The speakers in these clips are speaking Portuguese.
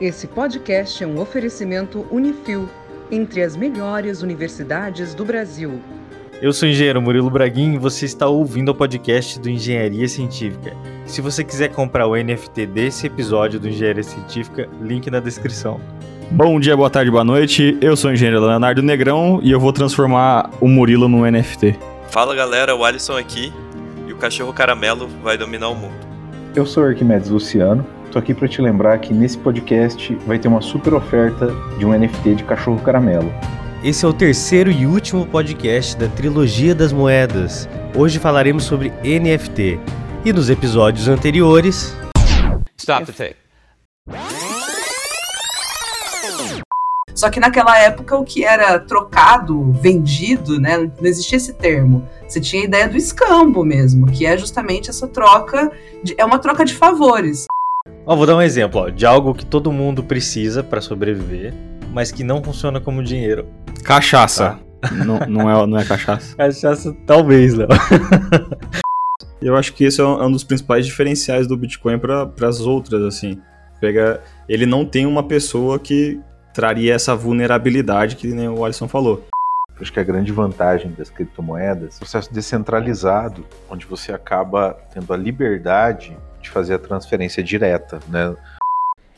Esse podcast é um oferecimento Unifil, entre as melhores universidades do Brasil. Eu sou o engenheiro Murilo Braguin e você está ouvindo o podcast do Engenharia Científica. Se você quiser comprar o NFT desse episódio do Engenharia Científica, link na descrição. Bom dia, boa tarde, boa noite. Eu sou o engenheiro Leonardo Negrão e eu vou transformar o Murilo no NFT. Fala galera, o Alisson aqui e o cachorro caramelo vai dominar o mundo. Eu sou o Arquimedes Luciano. Tô aqui para te lembrar que nesse podcast vai ter uma super oferta de um NFT de cachorro caramelo. Esse é o terceiro e último podcast da trilogia das moedas. Hoje falaremos sobre NFT. E nos episódios anteriores. Stop the tape. Só que naquela época o que era trocado, vendido, né, não existia esse termo. Você tinha a ideia do escambo mesmo, que é justamente essa troca, de, é uma troca de favores. Ó, vou dar um exemplo ó, de algo que todo mundo precisa para sobreviver, mas que não funciona como dinheiro. Cachaça. não, não, é, não é cachaça? Cachaça, talvez, Léo. Eu acho que esse é um dos principais diferenciais do Bitcoin para as outras, assim. Pega, ele não tem uma pessoa que traria essa vulnerabilidade que nem o Alisson falou. Acho que a grande vantagem das criptomoedas é o processo descentralizado, onde você acaba tendo a liberdade de fazer a transferência direta, né?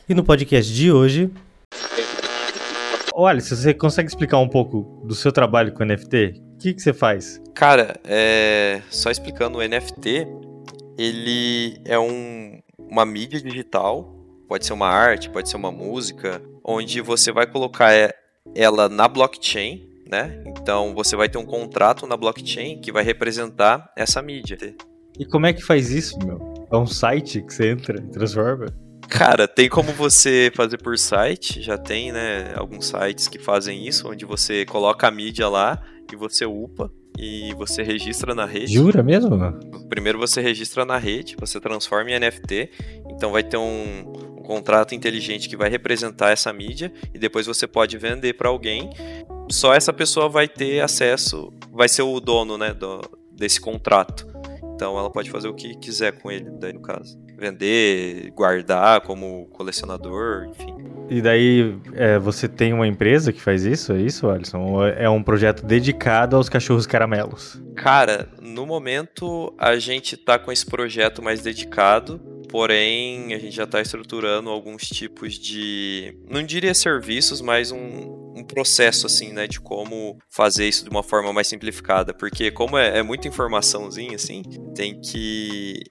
E no podcast de hoje, Olha, se você consegue explicar um pouco do seu trabalho com NFT, o que, que você faz? Cara, é... só explicando, o NFT, ele é um... uma mídia digital, pode ser uma arte, pode ser uma música, onde você vai colocar ela na blockchain, né? Então você vai ter um contrato na blockchain que vai representar essa mídia. E como é que faz isso, meu? É um site que você entra e transforma? Cara, tem como você fazer por site, já tem, né, alguns sites que fazem isso, onde você coloca a mídia lá e você upa e você registra na rede. Jura mesmo? Primeiro você registra na rede, você transforma em NFT, então vai ter um, um contrato inteligente que vai representar essa mídia e depois você pode vender para alguém. Só essa pessoa vai ter acesso, vai ser o dono, né, do, desse contrato. Então ela pode fazer o que quiser com ele, daí no caso. Vender, guardar como colecionador, enfim. E daí é, você tem uma empresa que faz isso, é isso, Alisson? Ou é um projeto dedicado aos cachorros caramelos? Cara, no momento a gente tá com esse projeto mais dedicado, porém a gente já está estruturando alguns tipos de, não diria serviços, mas um, um processo assim, né, de como fazer isso de uma forma mais simplificada, porque como é, é muita informaçãozinha assim, tem que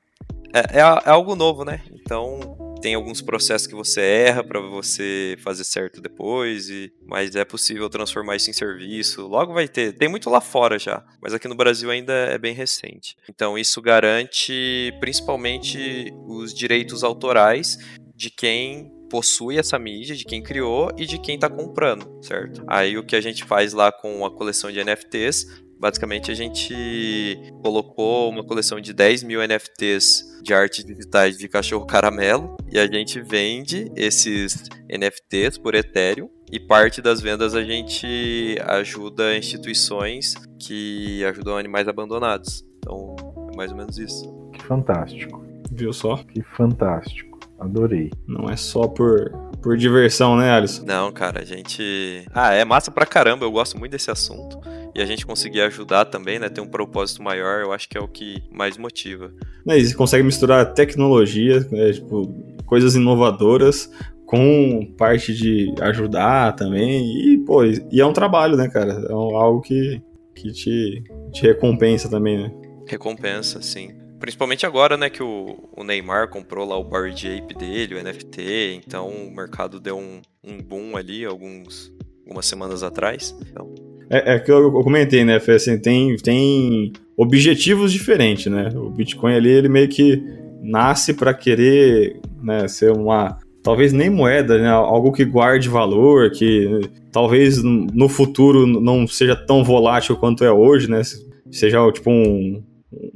é, é, é, algo novo, né? Então tem alguns processos que você erra para você fazer certo depois, e, mas é possível transformar isso em serviço. Logo vai ter. Tem muito lá fora já, mas aqui no Brasil ainda é bem recente. Então isso garante principalmente os direitos autorais de quem possui essa mídia, de quem criou e de quem está comprando, certo? Aí o que a gente faz lá com a coleção de NFTs, basicamente a gente colocou uma coleção de 10 mil NFTs de artes digitais de cachorro caramelo e a gente vende esses NFTs por Ethereum e parte das vendas a gente ajuda instituições que ajudam animais abandonados. Então, é mais ou menos isso. Que fantástico. Viu só? Que fantástico. Adorei. Não é só por, por diversão, né, Alisson? Não, cara, a gente. Ah, é massa pra caramba, eu gosto muito desse assunto. E a gente conseguir ajudar também, né? Ter um propósito maior, eu acho que é o que mais motiva. É, e você consegue misturar tecnologia, né, tipo, coisas inovadoras com parte de ajudar também. E, pô, e é um trabalho, né, cara? É algo que, que te, te recompensa também, né? Recompensa, sim. Principalmente agora, né, que o, o Neymar comprou lá o Bored Ape dele, o NFT, então o mercado deu um, um boom ali alguns, algumas semanas atrás. Então... É, é que eu, eu comentei, né, Fê, assim, tem, tem objetivos diferentes, né? O Bitcoin ali, ele meio que nasce para querer né, ser uma talvez nem moeda, né? algo que guarde valor, que talvez no futuro não seja tão volátil quanto é hoje, né? Seja tipo um,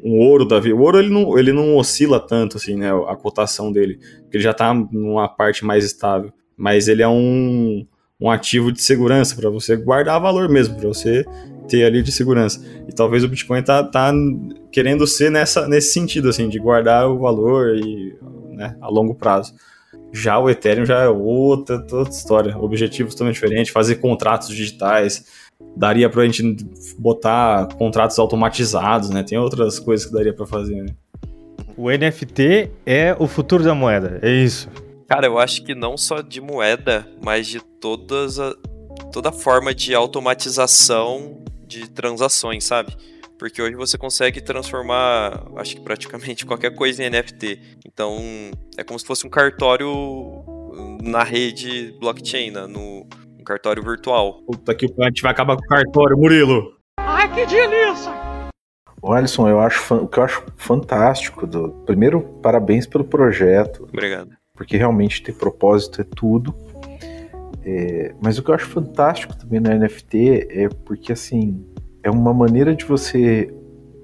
um ouro da vida. O ouro ele não, ele não oscila tanto assim, né, a cotação dele, ele já está numa parte mais estável, mas ele é um, um ativo de segurança para você guardar valor mesmo, para você ter ali de segurança. E talvez o Bitcoin tá, tá querendo ser nessa, nesse sentido assim, de guardar o valor e, né, a longo prazo. Já o Ethereum já é outra, outra história. Objetivos totalmente diferentes, fazer contratos digitais. Daria pra gente botar contratos automatizados, né? Tem outras coisas que daria para fazer, né? O NFT é o futuro da moeda, é isso. Cara, eu acho que não só de moeda, mas de todas a, toda forma de automatização de transações, sabe? Porque hoje você consegue transformar, acho que praticamente qualquer coisa em NFT. Então, é como se fosse um cartório na rede blockchain, né? no cartório virtual. Puta que a gente vai acabar com o cartório, Murilo. Ai, que delícia! O Alisson, eu acho o que eu acho fantástico do primeiro parabéns pelo projeto. Obrigado. Porque realmente ter propósito é tudo. É, mas o que eu acho fantástico também no NFT é porque assim é uma maneira de você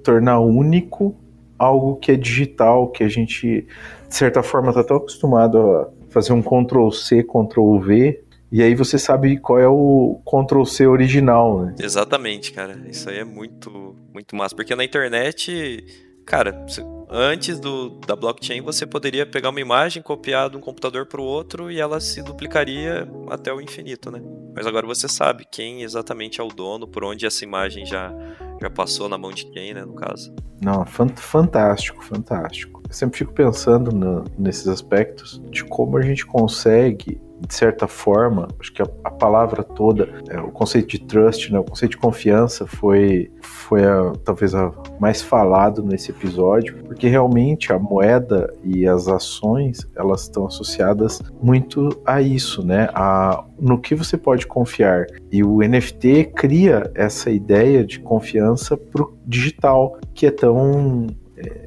tornar único algo que é digital, que a gente de certa forma está tão acostumado a fazer um Ctrl C, Ctrl V e aí você sabe qual é o Ctrl C original, né? Exatamente, cara. Isso aí é muito, muito massa. Porque na internet, cara, antes do, da blockchain você poderia pegar uma imagem, copiar de um computador para o outro e ela se duplicaria até o infinito, né? Mas agora você sabe quem exatamente é o dono, por onde essa imagem já, já passou na mão de quem, né, no caso. Não, fantástico, fantástico. Eu sempre fico pensando no, nesses aspectos de como a gente consegue de certa forma, acho que a, a palavra toda, é, o conceito de trust, né, o conceito de confiança foi, foi a, talvez a mais falado nesse episódio, porque realmente a moeda e as ações elas estão associadas muito a isso, né, a, no que você pode confiar. E o NFT cria essa ideia de confiança para o digital, que é tão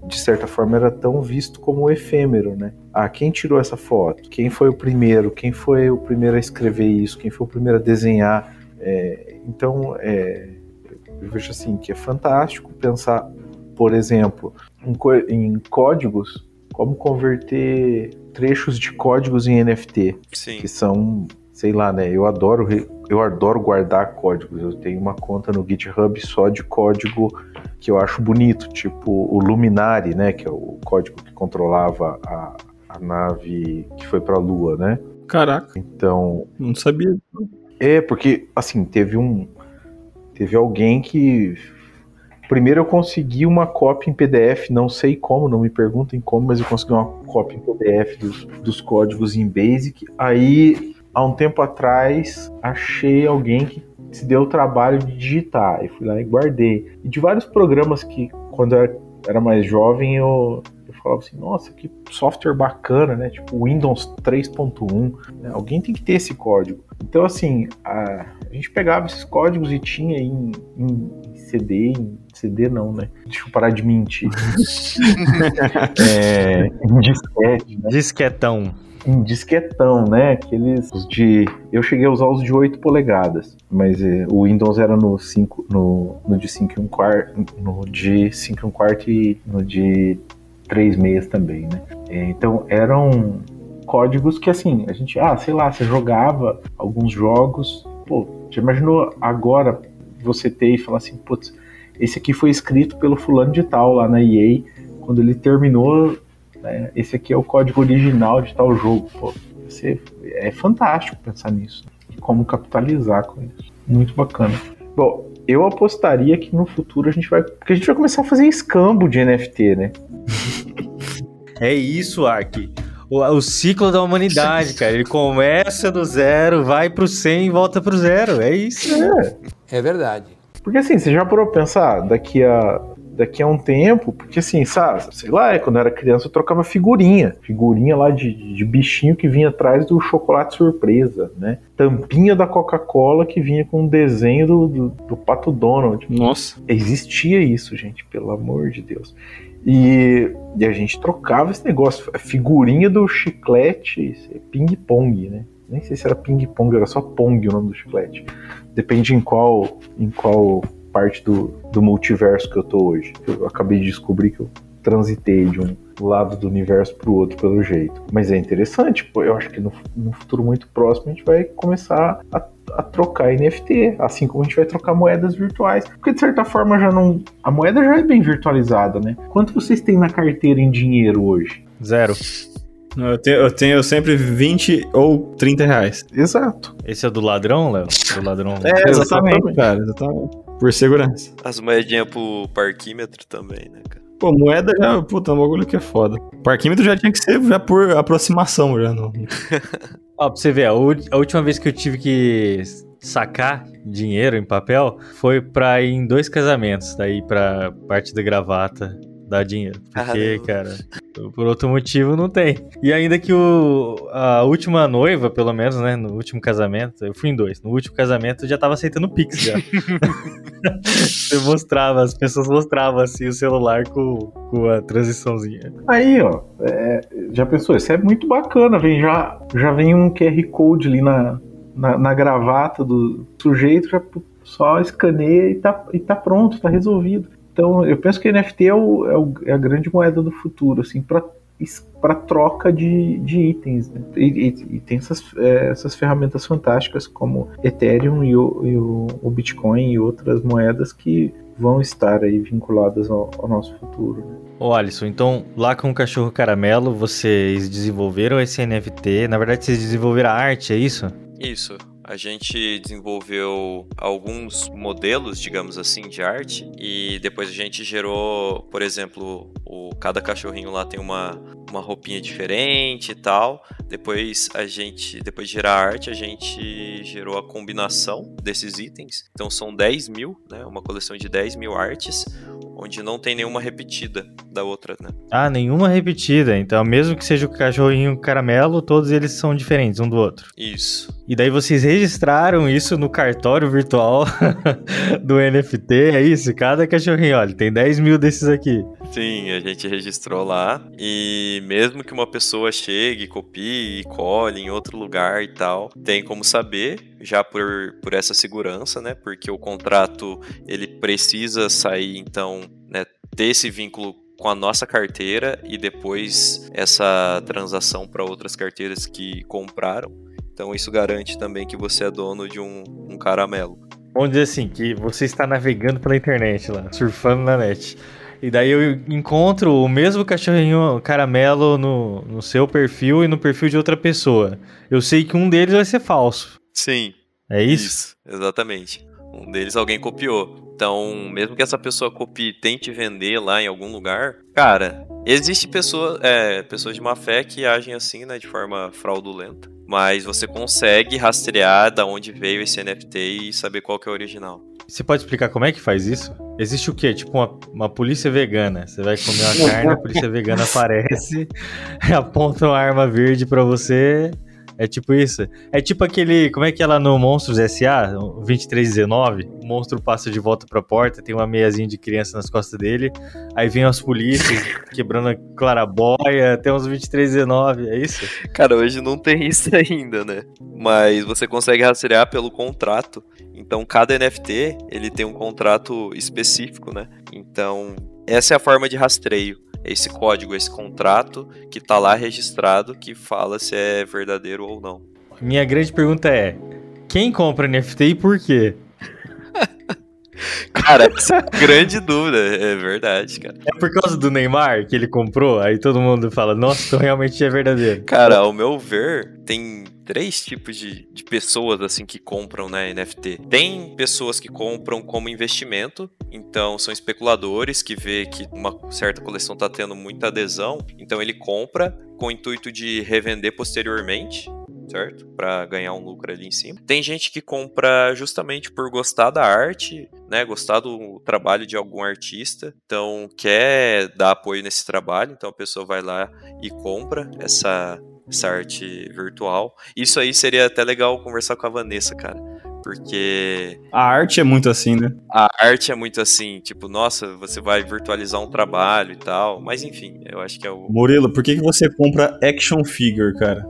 de certa forma era tão visto como efêmero, né? Ah, quem tirou essa foto? Quem foi o primeiro? Quem foi o primeiro a escrever isso? Quem foi o primeiro a desenhar? É, então, é, eu vejo assim que é fantástico pensar, por exemplo, em, em códigos, como converter trechos de códigos em NFT, Sim. que são sei lá, né? Eu adoro, eu adoro guardar códigos. Eu tenho uma conta no GitHub só de código que eu acho bonito, tipo o Luminari, né? Que é o código que controlava a, a nave que foi para a Lua, né? Caraca. Então. Não sabia. É, porque, assim, teve um. Teve alguém que. Primeiro eu consegui uma cópia em PDF, não sei como, não me perguntem como, mas eu consegui uma cópia em PDF dos, dos códigos em Basic. Aí há um tempo atrás, achei alguém que se deu o trabalho de digitar. E fui lá e guardei. E de vários programas que, quando eu era mais jovem, eu, eu falava assim: nossa, que software bacana, né? Tipo Windows 3.1. Né? Alguém tem que ter esse código. Então, assim, a, a gente pegava esses códigos e tinha em, em, em CD, em CD não, né? Deixa eu parar de mentir. é, em disquete, né? Disquetão em disquetão, né? Aqueles de. Eu cheguei a usar os de 8 polegadas, mas eh, o Windows era no 5, no, no de 5 e 1 quarto, no de 5 e 1 quarto e no de 3 meias também, né? É, então eram códigos que assim, a gente, ah, sei lá, você jogava alguns jogos, pô, já imaginou agora você ter e falar assim, putz, esse aqui foi escrito pelo fulano de tal lá na EA, quando ele terminou né? Esse aqui é o código original de tal jogo. Pô, você, é fantástico pensar nisso. E como capitalizar com isso. Muito bacana. Bom, eu apostaria que no futuro a gente vai. Porque a gente vai começar a fazer escambo de NFT, né? é isso, Ark. O, o, ciclo da humanidade, cara. Ele começa do zero, vai pro 100 e volta pro zero. É isso. É, é verdade. Porque assim, você já parou pra pensar, daqui a daqui a um tempo, porque assim, sabe, sei lá, quando eu era criança eu trocava figurinha, figurinha lá de, de bichinho que vinha atrás do chocolate surpresa, né? Tampinha da Coca-Cola que vinha com um desenho do, do, do Pato Donald. Nossa. Existia isso, gente, pelo amor de Deus. E, e a gente trocava esse negócio, a figurinha do chiclete, ping-pong, né? Nem sei se era ping-pong, era só pong o nome do chiclete. Depende em qual, em qual parte do, do multiverso que eu tô hoje. Eu acabei de descobrir que eu transitei de um lado do universo para o outro pelo jeito. Mas é interessante, pô, eu acho que no, no futuro muito próximo a gente vai começar a, a, trocar NFT, assim como a gente vai trocar moedas virtuais. Porque de certa forma já não. A moeda já é bem virtualizada, né? Quanto vocês têm na carteira em dinheiro hoje? Zero. Eu tenho, eu tenho sempre 20 ou 30 reais. Exato. Esse é do ladrão, Léo? Do ladrão. É, exatamente, cara. Exatamente. Por segurança. As moedinhas pro parquímetro também, né, cara? Pô, moeda já, puta, é um bagulho que é foda. Parquímetro já tinha que ser já por aproximação, já não. Ó, pra você ver, a, a última vez que eu tive que sacar dinheiro em papel foi pra ir em dois casamentos, daí pra parte da gravata dar dinheiro. Porque, cara, por outro motivo não tem. E ainda que o, a última noiva, pelo menos, né, no último casamento, eu fui em dois, no último casamento eu já tava aceitando Pix já. Você mostrava, as pessoas mostravam assim o celular com, com a transiçãozinha. Aí, ó, é, já pensou? Isso é muito bacana. Vem já, já vem um QR Code ali na, na, na gravata do sujeito, já só escaneia e tá, e tá pronto, tá resolvido. Então, eu penso que NFT é, o, é, o- é a grande moeda do futuro, assim, para para troca de, de itens. Né? E, e- e tem essas, é, essas ferramentas fantásticas como Ethereum e, o, e o- o Bitcoin e outras moedas que vão estar aí vinculadas ao, ao nosso futuro. né? Ô Alisson, então lá com o cachorro caramelo vocês desenvolveram esse NFT, na verdade vocês desenvolveram a arte, é isso? Isso. A gente desenvolveu alguns modelos, digamos assim, de arte e depois a gente gerou, por exemplo, o, cada cachorrinho lá tem uma, uma roupinha diferente e tal. Depois a gente, depois de gerar arte, a gente gerou a combinação desses itens. Então são 10 mil, né? Uma coleção de 10 mil artes, onde não tem nenhuma repetida da outra, né? Ah, nenhuma repetida, então mesmo que seja o cachorrinho caramelo, todos eles são diferentes um do outro. Isso. E daí vocês registraram isso no cartório virtual do NFT, é isso? Cada cachorrinho, olha, tem 10 mil desses aqui. Sim, a gente registrou lá. E mesmo que uma pessoa chegue, copie e cole em outro lugar e tal, tem como saber, já por, por essa segurança, né? Porque o contrato ele precisa sair, então, né, ter esse vínculo com a nossa carteira e depois essa transação para outras carteiras que compraram. Então isso garante também que você é dono de um, um caramelo. Vamos dizer assim, que você está navegando pela internet lá, surfando na net. E daí eu encontro o mesmo cachorrinho caramelo no, no seu perfil e no perfil de outra pessoa. Eu sei que um deles vai ser falso. Sim, É isso? exatamente. Um deles alguém copiou. Então, mesmo que essa pessoa copie e tente vender lá em algum lugar, cara, existe pessoa, é, pessoas de má fé que agem assim, né, de forma fraudulenta. Mas você consegue rastrear da onde veio esse NFT e saber qual que é o original. Você pode explicar como é que faz isso? Existe o quê? Tipo uma, uma polícia vegana. Você vai comer uma carne, a polícia vegana aparece, aponta uma arma verde pra você. É tipo isso. É tipo aquele. Como é que é lá no Monstros S.A. o 2319? O monstro passa de volta pra porta, tem uma meiazinha de criança nas costas dele. Aí vem as polícias quebrando a clarabóia, tem uns 2319, é isso? Cara, hoje não tem isso ainda, né? Mas você consegue rastrear pelo contrato. Então, cada NFT, ele tem um contrato específico, né? Então, essa é a forma de rastreio. Esse código, esse contrato que tá lá registrado que fala se é verdadeiro ou não. Minha grande pergunta é: quem compra NFT e por quê? Cara, essa é grande dúvida, é verdade, cara. É por causa do Neymar que ele comprou? Aí todo mundo fala, nossa, então realmente é verdadeiro. Cara, ao meu ver, tem três tipos de, de pessoas assim que compram né, NFT. Tem pessoas que compram como investimento, então são especuladores que vê que uma certa coleção está tendo muita adesão, então ele compra com o intuito de revender posteriormente. Certo? Para ganhar um lucro ali em cima. Tem gente que compra justamente por gostar da arte, né? Gostar do trabalho de algum artista, então quer dar apoio nesse trabalho, então a pessoa vai lá e compra essa essa arte virtual. Isso aí seria até legal conversar com a Vanessa, cara. Porque A arte é muito assim, né? a arte é muito assim, tipo, nossa, você vai virtualizar um trabalho e tal. Mas enfim, eu acho que é o. Murilo, por que, que você compra action figure, cara?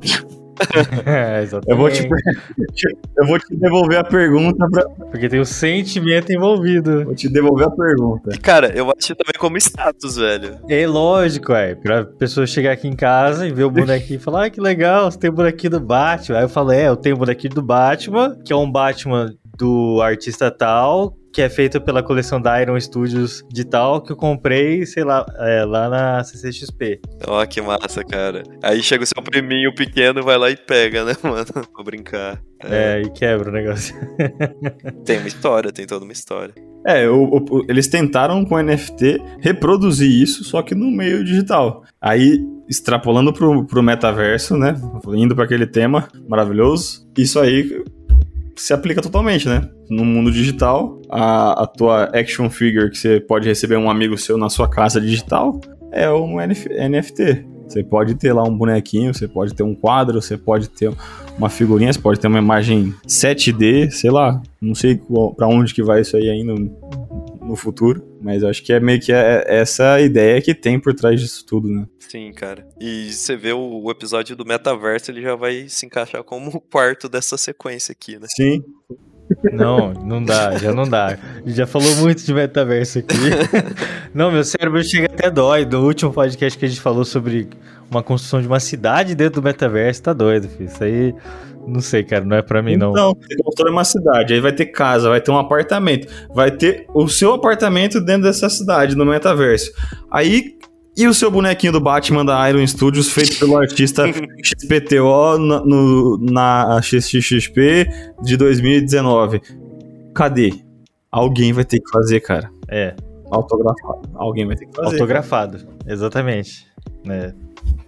É, exatamente. Eu vou te, eu vou te devolver a pergunta pra. Porque tem o sentimento envolvido. Vou te devolver a pergunta. E, cara, eu acho também como status, velho. É lógico, é. Pra pessoa chegar aqui em casa e ver o bonequinho e falar, ah, que legal, você tem o bonequinho do Batman. Aí eu falo, é, eu tenho o bonequinho do Batman, que é um Batman do artista tal, que é feito pela coleção da Iron Studios de tal, que eu comprei, sei lá, é, lá na CCXP. Ó, que massa, cara. Aí chega o seu priminho pequeno, vai lá e pega, né, mano? Vou brincar. É, e quebra o negócio. Tem uma história, tem toda uma história. É, o- o- eles tentaram com NFT reproduzir isso, só que no meio digital. Aí, extrapolando pro, pro metaverso, né? Indo para aquele tema maravilhoso, isso aí se aplica totalmente, né? No mundo digital, a, a tua action figure que você pode receber um amigo seu na sua casa digital é um NF NFT. Você pode ter lá um bonequinho, você pode ter um quadro, você pode ter uma figurinha, você pode ter uma imagem 7D, sei lá, não sei pra onde que vai isso aí ainda no, futuro, mas eu acho que é meio que é- essa ideia que tem por trás disso tudo, né? Sim, cara. E você vê o, o episódio do metaverso, ele já vai se encaixar como o quarto dessa sequência aqui, né? Sim. Não, não dá, já não dá. Já falou muito de metaverso aqui. Não, meu cérebro chega até dói. Do último podcast que a gente falou sobre uma construção de uma cidade dentro do metaverso, tá doido, filho. Isso aí, não sei, cara, não é pra mim, não. Então, você constrói uma cidade, aí vai ter casa, vai ter um apartamento, vai ter o seu apartamento dentro dessa cidade, no metaverso. Aí, e o seu bonequinho do Batman da Iron Studios, feito pelo artista XPTO na, no, na XXXP de 2019. Cadê? Alguém vai ter que fazer, cara. É, Autografado. Alguém vai ter que fazer. autografado, exatamente. É.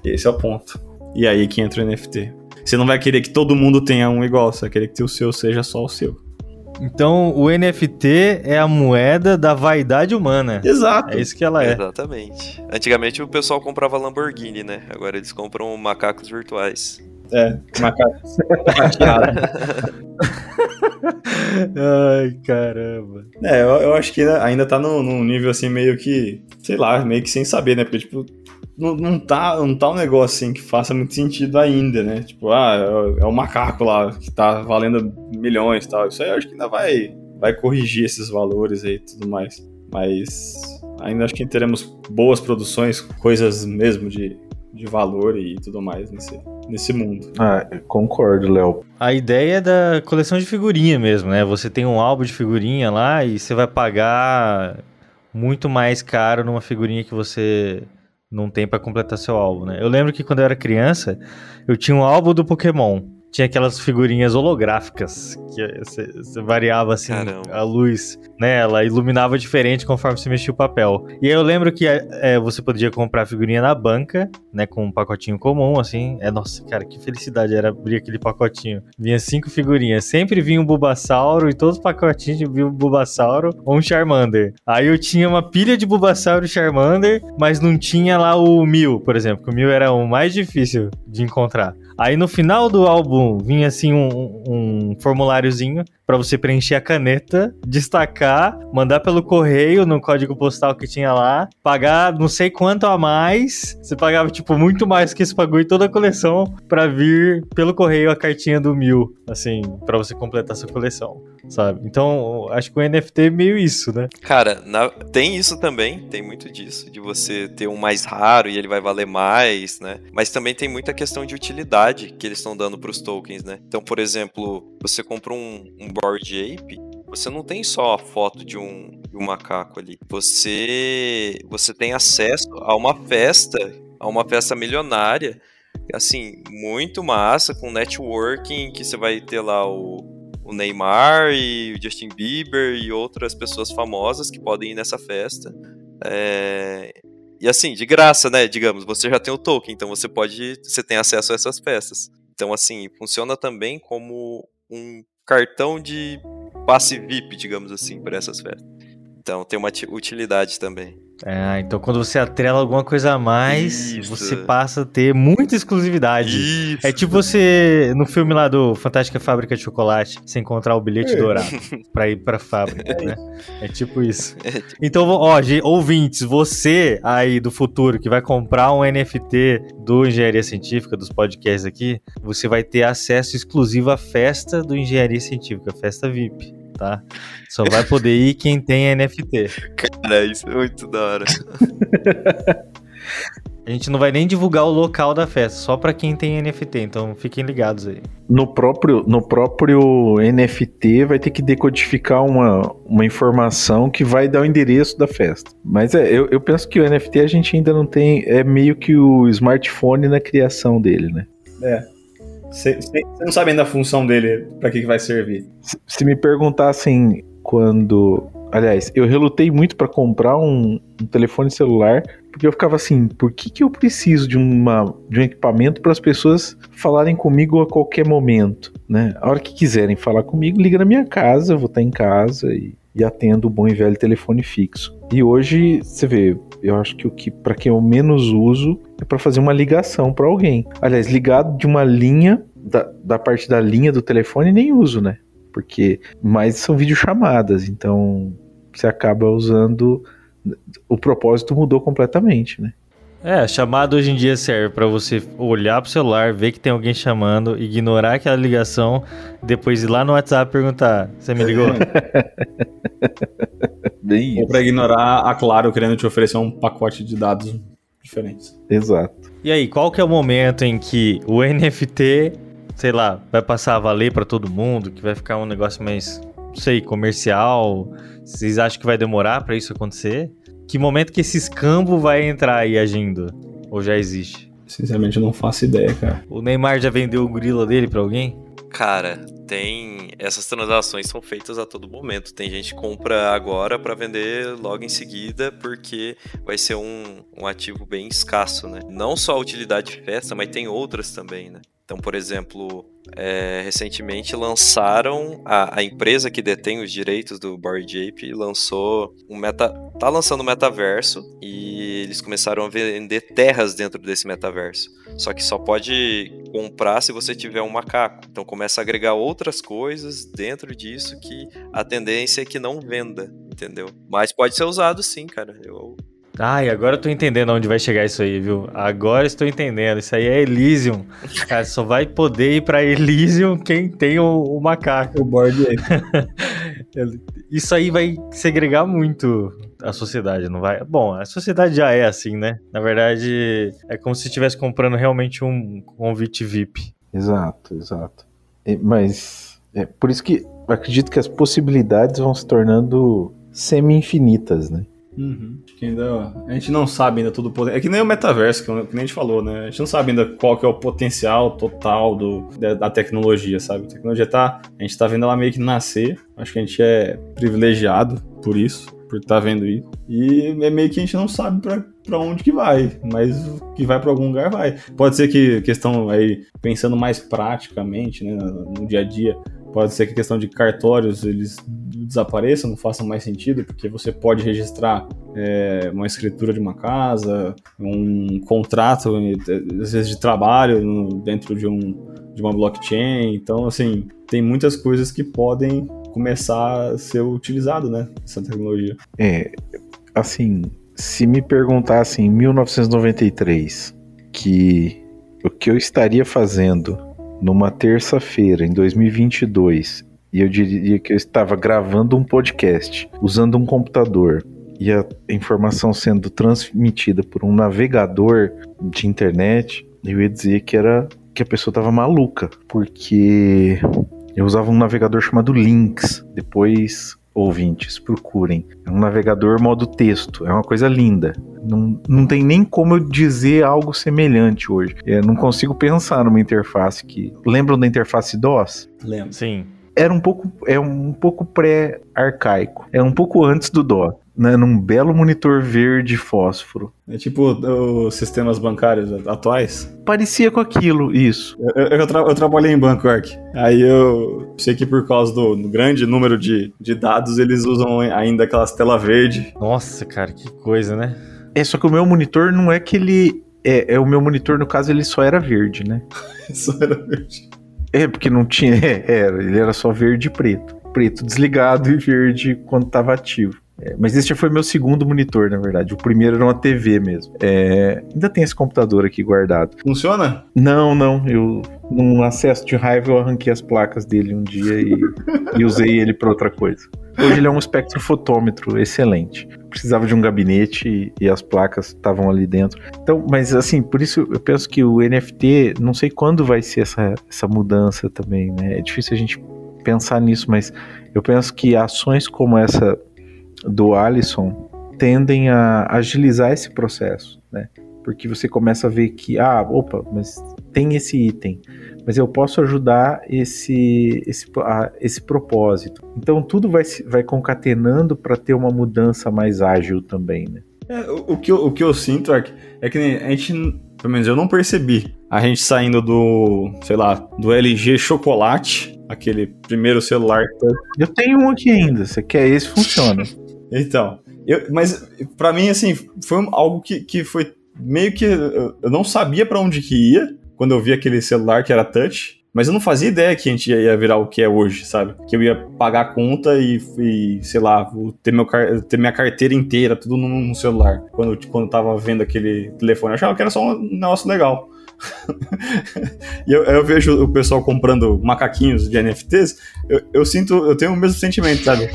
Esse é o ponto. E aí que entra o NFT. Você não vai querer que todo mundo tenha um igual, você vai querer que o seu seja só o seu. Então, o NFT é a moeda da vaidade humana. Exato. É isso que ela é. Exatamente. Antigamente o pessoal comprava Lamborghini, né? Agora eles compram macacos virtuais. É, macaco prateado. Ai, caramba. É, eu, eu acho que ainda, ainda tá num nível assim meio que, sei lá, meio que sem saber, né? Porque, tipo, não, não, tá, não tá um negócio assim que faça muito sentido ainda, né? Tipo, ah, é, é o macaco lá que tá valendo milhões e tal. Isso aí eu acho que ainda vai, vai corrigir esses valores aí e tudo mais. Mas ainda acho que teremos boas produções, coisas mesmo de, de valor e tudo mais nesse, nesse mundo. Ah, concordo, Léo. A ideia é da coleção de figurinha mesmo, né? Você tem um álbum de figurinha lá e você vai pagar muito mais caro numa figurinha que você não tem pra completar seu álbum, né? Eu lembro que quando eu era criança, eu tinha um álbum do Pokémon. Tinha aquelas figurinhas holográficas que você, variava assim Caramba. a luz, né? Ela iluminava diferente conforme você mexia o papel. E aí eu lembro que é, você podia comprar figurinha na banca, né? Com um pacotinho comum, assim. É, nossa, cara, que felicidade era abrir aquele pacotinho. Vinha cinco figurinhas. Sempre vinha um Bulbasauro e todos os pacotinhos vinha um Bulbasauro ou um Charmander. Aí eu tinha uma pilha de Bulbasauro e Charmander, mas não tinha lá o Mil, por exemplo. Que o Mil era o mais difícil de encontrar. Aí no final do álbum vinha assim um, um formuláriozinho para você preencher a caneta, destacar, mandar pelo correio no código postal que tinha lá, pagar não sei quanto a mais. Você pagava tipo muito mais que esse bagulho toda a coleção para vir pelo correio a cartinha do mil, assim, para você completar sua coleção, sabe? Então acho que o NFT é meio isso, né? Cara, na- tem isso também, tem muito disso, de você ter um mais raro e ele vai valer mais, né? Mas também tem muita questão de utilidade que eles estão dando pros tokens, né? Então, por exemplo, você compra um, um Ape, você não tem só a foto de um, de um macaco ali. Você, você tem acesso a uma festa, a uma festa milionária, assim, muito massa, com networking, que você vai ter lá o, o Neymar e o Justin Bieber e outras pessoas famosas que podem ir nessa festa. É, E assim, de graça, né? Digamos, você já tem o token, então você pode. Você tem acesso a essas festas. Então, assim, funciona também como um cartão de passe VIP, digamos assim, para essas festas. Então tem uma ti- utilidade também. Ah, então quando você atrela alguma coisa a mais, Isso. você passa a ter muita exclusividade. Isso. É tipo você, no filme lá do Fantástica Fábrica de Chocolate, você encontrar o bilhete É. dourado pra ir pra fábrica, né? É tipo isso. Então, ó, ouvintes, você aí do futuro que vai comprar um NFT do Engenharia Científica, dos podcasts aqui, você vai ter acesso exclusivo à festa do Engenharia Científica, festa VIP, tá? Só vai poder ir quem tem NFT. Cara, isso é muito da hora. A gente não vai nem divulgar o local da festa, só para quem tem NFT, então fiquem ligados aí. No próprio, no próprio NFT vai ter que decodificar uma, uma informação que vai dar o endereço da festa. Mas é, eu, eu penso que o NFT a gente ainda não tem. É meio que o smartphone na criação dele, né? É. Você não sabe ainda a função dele, para que, que vai servir. Se, se me perguntassem quando. Aliás, eu relutei muito para comprar um, um telefone celular porque eu ficava assim, por que, que eu preciso de, uma, de um equipamento para as pessoas falarem comigo a qualquer momento, né? A hora que quiserem falar comigo, liga na minha casa, eu vou estar em casa e, e atendo o bom e velho telefone fixo. E hoje, você vê, eu acho que o que para quem eu menos uso é para fazer uma ligação para alguém. Aliás, ligado de uma linha da, da parte da linha do telefone nem uso, né? Porque mais são videochamadas, então você acaba usando o propósito mudou completamente, né? É, chamada hoje em dia serve para você olhar pro celular, ver que tem alguém chamando, ignorar aquela ligação, depois ir lá no WhatsApp perguntar: Você me ligou? Bem Ou para ignorar a Claro querendo te oferecer um pacote de dados diferentes. Exato. E aí, qual que é o momento em que o NFT, sei lá, vai passar a valer para todo mundo, que vai ficar um negócio mais, não sei, comercial? Vocês acham que vai demorar para isso acontecer? Que momento que esse escambo vai entrar aí agindo? Ou já existe? Sinceramente, eu não faço ideia, cara. O Neymar já vendeu o grilo dele para alguém? Cara, tem. Essas transações são feitas a todo momento. Tem gente que compra agora para vender logo em seguida, porque vai ser um, um ativo bem escasso, né? Não só a utilidade de festa, mas tem outras também, né? Então, por exemplo, é, recentemente lançaram a, a, empresa que detém os direitos do Bored Ape lançou um meta, tá lançando um metaverso e eles começaram a vender terras dentro desse metaverso. Só que só pode comprar se você tiver um macaco. Então começa a agregar outras coisas dentro disso que a tendência é que não venda, entendeu? Mas pode ser usado sim, cara. Eu Ai, agora eu tô entendendo onde vai chegar isso aí, viu? Agora estou entendendo. Isso aí é Elysium. Cara, só vai poder ir pra Elysium quem tem o, o macaco. O board isso aí vai segregar muito a sociedade, não vai? Bom, a sociedade já é assim, né? Na verdade, é como se estivesse comprando realmente um convite VIP. Exato, exato. Mas é por isso que acredito que as possibilidades vão se tornando semi-infinitas, né? Uhum. Que ainda, a gente não sabe ainda tudo o poder. É que nem o metaverso, que, nem a gente falou, né? A gente não sabe ainda qual que é o potencial total do, da, da tecnologia, sabe? A tecnologia tá. A gente tá vendo ela meio que nascer. Acho que a gente é privilegiado por isso, por estar tá vendo isso. E é meio que a gente não sabe pra, pra onde que vai, mas que vai para algum lugar vai. Pode ser que questão aí, pensando mais praticamente, né, no dia a dia, pode ser que a questão de cartórios eles desapareçam, não façam mais sentido, porque você pode registrar é, uma escritura de uma casa, um contrato, às vezes de trabalho no, dentro de, um, de uma blockchain. Então, assim, tem muitas coisas que podem começar a ser utilizado, né, essa tecnologia. É, assim, se me perguntassem em 1993 que o que eu estaria fazendo numa terça-feira em 2022 e eu diria que eu estava gravando um podcast usando um computador e a informação sendo transmitida por um navegador de internet, eu ia dizer que era que a pessoa estava maluca, porque eu usava um navegador chamado Lynx. Depois, ouvintes, procurem. É um navegador modo texto, é uma coisa linda. Não, não tem nem como eu dizer algo semelhante hoje. Eu não consigo pensar numa interface que. Lembram da interface DOS? Lembro. Sim era um pouco, é um pouco pré-arcaico. É um pouco antes do DOS. Né, num belo monitor verde fósforo. É tipo os sistemas bancários atuais? Parecia com aquilo, isso. Eu, eu, tra eu trabalhei em banco, Ark. Aí eu sei que por causa do, do, grande número de, de dados, eles usam ainda aquelas tela verde. Nossa, cara, que coisa, né? É, só que o meu monitor não é que ele. É, é o meu monitor, no caso, ele só era verde, né? só era verde. É, porque não tinha. É, era, ele era só verde e preto. Preto desligado e verde quando estava ativo. É, mas esse já foi meu segundo monitor, na verdade. O primeiro era uma TV mesmo. É, ainda tem esse computador aqui guardado. Funciona? Não, não. Eu, num acesso de raiva, eu arranquei as placas dele um dia e, e usei ele para outra coisa. Hoje ele é um espectrofotômetro excelente. Precisava de um gabinete e, e as placas estavam ali dentro. Então, mas assim, por isso eu penso que o NFT, não sei quando vai ser essa, essa mudança também, né? É difícil a gente pensar nisso, mas eu penso que ações como essa do Alisson tendem a agilizar esse processo, né? Porque você começa a ver que, ah, opa, mas tem esse item, mas eu posso ajudar esse, esse, a, esse propósito. Então tudo vai, vai concatenando para ter uma mudança mais ágil também, né? É, o, o, que eu, o que eu sinto é que, é que a gente, pelo menos eu não percebi, a gente saindo do, sei lá, do LG Chocolate, aquele primeiro celular. Eu tenho um aqui ainda, você quer esse, funciona. então, eu, mas para mim, assim, foi algo que, que foi meio que. Eu não sabia para onde que ia quando eu vi aquele celular que era touch. Mas eu não fazia ideia que a gente ia virar o que é hoje, sabe? Que eu ia pagar a conta e, e sei lá, ter, meu, ter minha carteira inteira, tudo num celular. Quando, quando eu tava vendo aquele telefone, eu achava que era só um negócio legal. E eu, eu, vejo o pessoal comprando macaquinhos de NFTs, eu, eu, sinto, eu tenho o mesmo sentimento, sabe?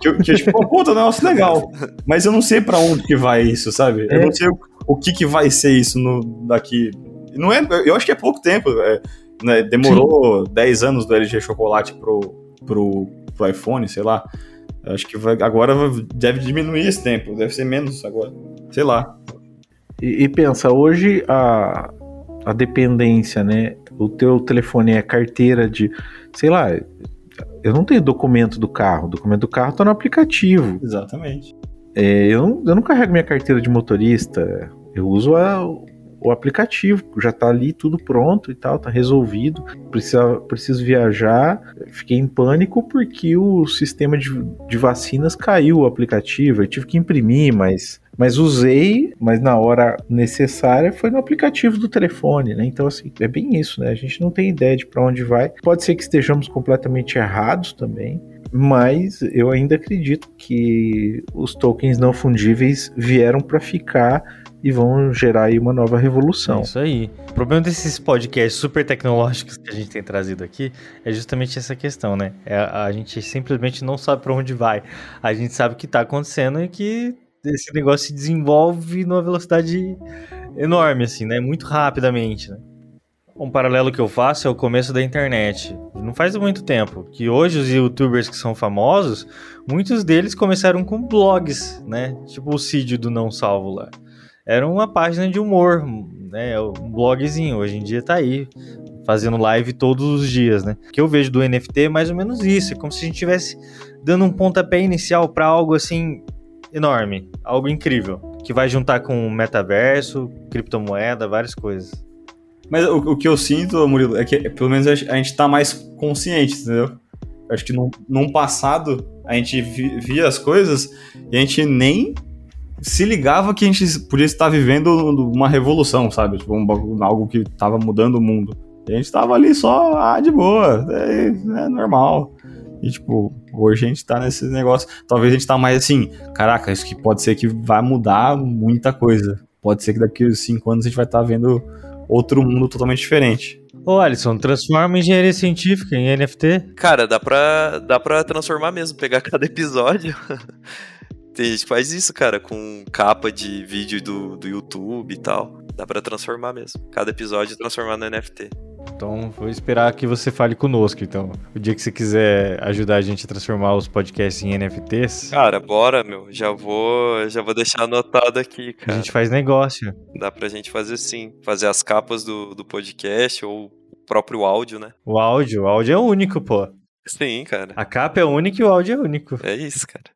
Que, que tipo, puta, negócio legal. Mas eu não sei para onde que vai isso, sabe? Eu não sei o, o que que vai ser isso no, daqui. Não é, eu acho que é pouco tempo. É, né, demorou Sim. 10 anos do LG Chocolate pro, pro, pro iPhone, sei lá. Acho que vai, agora deve diminuir esse tempo, deve ser menos agora. Sei lá. E, e pensa, hoje a, a dependência, né? O teu telefone é carteira de, sei lá, eu não tenho documento do carro, o documento do carro tá no aplicativo. Exatamente. É, eu, não, eu não carrego minha carteira de motorista, eu uso a, o aplicativo, já tá ali tudo pronto e tal, tá resolvido. Precisa, preciso viajar. Fiquei em pânico porque o sistema de, de vacinas caiu o aplicativo. Eu tive que imprimir, mas mas usei, mas na hora necessária foi no aplicativo do telefone, né? Então, assim, é bem isso, né? A gente não tem ideia de para onde vai. Pode ser que estejamos completamente errados também, mas eu ainda acredito que os tokens não fundíveis vieram para ficar e vão gerar aí uma nova revolução. É isso aí. O problema desses podcasts super tecnológicos que a gente tem trazido aqui é justamente essa questão, né? É, a gente simplesmente não sabe para onde vai. A gente sabe o que está acontecendo e que esse negócio se desenvolve numa velocidade enorme, assim, né? Muito rapidamente, né? Um paralelo que eu faço é o começo da internet. Não faz muito tempo. Que hoje os youtubers que são famosos, muitos deles começaram com blogs, né? Tipo o Cid do Não Salvo lá. Era uma página de humor, né? Um blogzinho. Hoje em dia tá aí, fazendo live todos os dias, né? O que eu vejo do NFT é mais ou menos isso. É como se a gente estivesse dando um pontapé inicial para algo assim enorme, algo incrível, que vai juntar com metaverso, criptomoeda, várias coisas. Mas o, o que eu sinto, Murilo, é que pelo menos a gente tá mais consciente, entendeu? Acho que num passado a gente via as coisas e a gente nem se ligava que a gente podia estar vivendo uma revolução, sabe? Tipo, um, algo que tava mudando o mundo. E a gente tava ali só, ah, de boa, é, é normal. E, tipo, hoje a gente tá nesse negócio. Talvez a gente tá mais assim, caraca, isso que pode ser que vai mudar muita coisa. Pode ser que daqui a cinco anos a gente vai estar tá vendo outro mundo totalmente diferente. Ô, Alisson, transforma engenharia científica em NFT? Cara, dá pra, dá pra transformar mesmo, pegar cada episódio. Tem gente que faz isso, cara, com capa de vídeo do, do YouTube e tal. Dá pra transformar mesmo. Cada episódio transformar no NFT. Então, vou esperar que você fale conosco, então. O dia que você quiser ajudar a gente a transformar os podcasts em NFTs. Cara, bora, meu. Já vou, já vou deixar anotado aqui, cara. A gente faz negócio. Dá pra gente fazer sim. Fazer as capas do, do podcast ou o próprio áudio, né? O áudio, o áudio é único, pô. Sim, cara. A capa é única e o áudio é único. É isso, cara.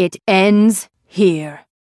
It ends here.